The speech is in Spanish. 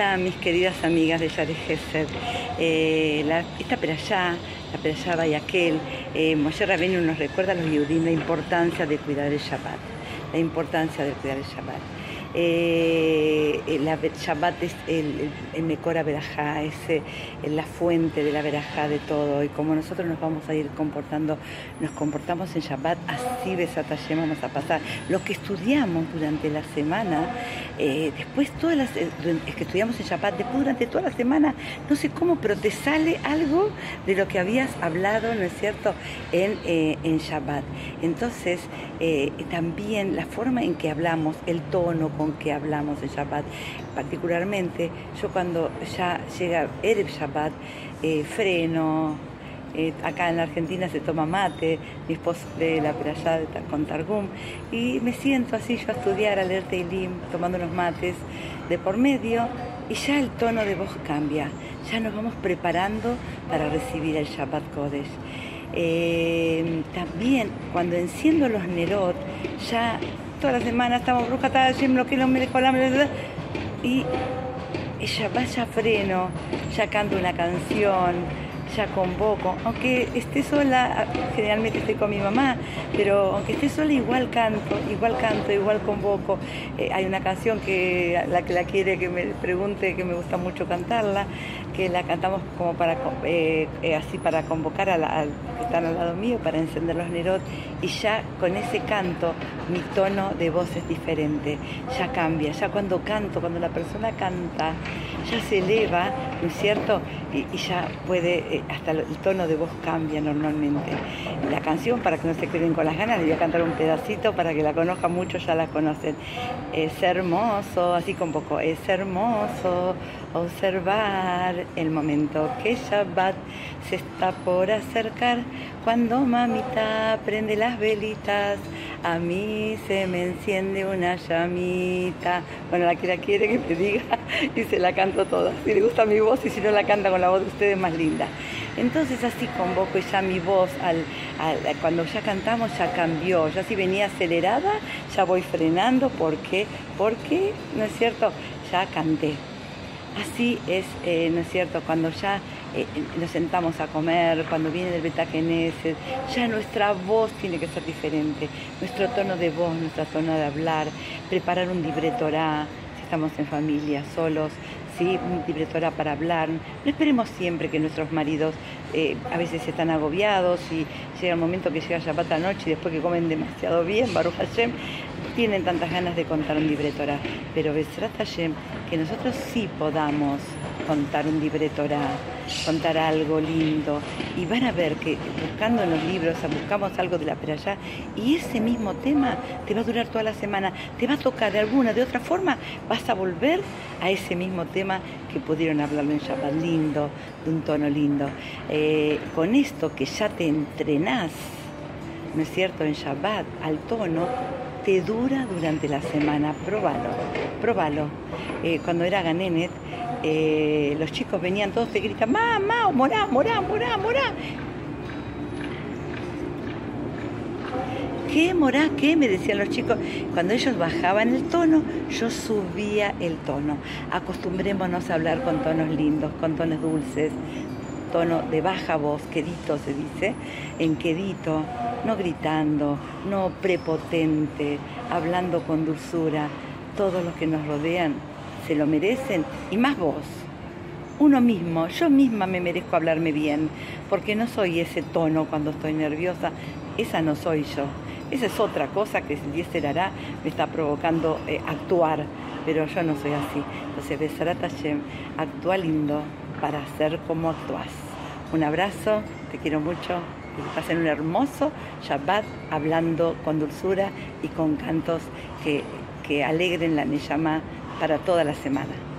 Mis queridas amigas de Yare. Eh, la, esta perashá, la perashá Bayakel, eh, Moshe nos recuerda a los Yehudim la importancia de cuidar el Shabbat, la importancia de cuidar el Shabbat. Eh, la Shabbat es el, el, Mekora Berajá, es eh, la fuente de la Berajá de todo. Y como nosotros nos vamos a ir comportando, nos comportamos en Shabbat, así Besatayem vamos a pasar. Lo que estudiamos durante la semana, eh, después todas las es que estudiamos en Shabbat, después durante toda la semana, no sé cómo, pero te sale algo de lo que habías hablado, ¿no es cierto?, en, en Shabbat. Entonces, también la forma en que hablamos, el tono, con que hablamos de Shabbat. Particularmente, yo cuando ya llega Erev Shabbat, eh, freno, eh, acá en la Argentina se toma mate, mi esposo de la playa con Targum, y me siento así yo a estudiar, a leer Teilim, tomando unos mates de por medio, y ya el tono de voz cambia, ya nos vamos preparando para recibir el Shabbat Kodesh. Eh, también cuando enciendo los Nerot, ya toda la semana estamos brujas, lo que la y ella vaya freno, ya canto una canción, ya convoco, aunque esté sola, generalmente estoy con mi mamá, pero aunque esté sola igual canto, igual canto, igual convoco. Eh, hay una canción que la que la quiere que me pregunte, que me gusta mucho cantarla, que la cantamos como para eh, eh, así para convocar a, la, que están al lado mío, para encender los nerot, y ya con ese canto mi tono de voz es diferente, ya cambia, ya cuando canto, cuando la persona canta, ya se eleva, ¿no es cierto? Y, ya puede hasta el tono de voz cambia normalmente. La canción, para que no se queden con las ganas, le voy a cantar un pedacito para que la conozcan mucho, ya la conocen. Es hermoso, así con poco, es hermoso observar el momento que Shabbat se está por acercar, cuando mamita prende las velitas, a mí se me enciende una llamita. Bueno, la que la quiere que me diga y se la canto toda. Si le gusta mi voz y si no la canta con la voz de ustedes más linda. Entonces así convoco ya mi voz, al, cuando ya cantamos ya cambió, ya si venía acelerada, ya voy frenando, ¿por qué? Porque, ¿no es cierto? Ya canté. Así es, eh, ¿no es cierto? Cuando ya eh, nos sentamos a comer, cuando viene del betaqueneses, ya nuestra voz tiene que ser diferente, nuestro tono de voz, nuestro tono de hablar, preparar un libretorá, si estamos en familia, solos, ¿sí? un libretorá para hablar. No esperemos siempre que nuestros maridos eh, a veces están agobiados y llega el momento que llega Shabbat noche y después que comen demasiado bien, Baruch Hashem, tienen tantas ganas de contar un libretorá. Pero Besrat Hashem, que nosotros sí podamos contar un libretorá, contar algo lindo. Y van a ver que buscando en los libros, buscamos algo de la allá y ese mismo tema te va a durar toda la semana, te va a tocar de alguna, de otra forma, vas a volver a ese mismo tema que pudieron hablarlo en Shabbat, lindo, de un tono lindo. Eh, con esto que ya te entrenás, ¿no es cierto?, en Shabbat, al tono, te dura durante la semana. Próbalo, próbalo. Eh, cuando era Ganenet, eh, los chicos venían todos te gritan, mamá, morá, morá, morá, morá. ¿Qué, morá, qué? Me decían los chicos. Cuando ellos bajaban el tono, yo subía el tono. Acostumbrémonos a hablar con tonos lindos, con tonos dulces, tono de baja voz, quedito se dice, en quedito, no gritando, no prepotente, hablando con dulzura. Todos los que nos rodean se lo merecen y más vos. Uno mismo, yo misma me merezco hablarme bien, porque no soy ese tono cuando estoy nerviosa, esa no soy yo. Esa es otra cosa que el hará, me está provocando eh, actuar, pero yo no soy así. Entonces, Besarat Hashem, actúa lindo para ser como actúas. Un abrazo, te quiero mucho, que pasen un hermoso Shabbat hablando con dulzura y con cantos que, que alegren la Neyama para toda la semana.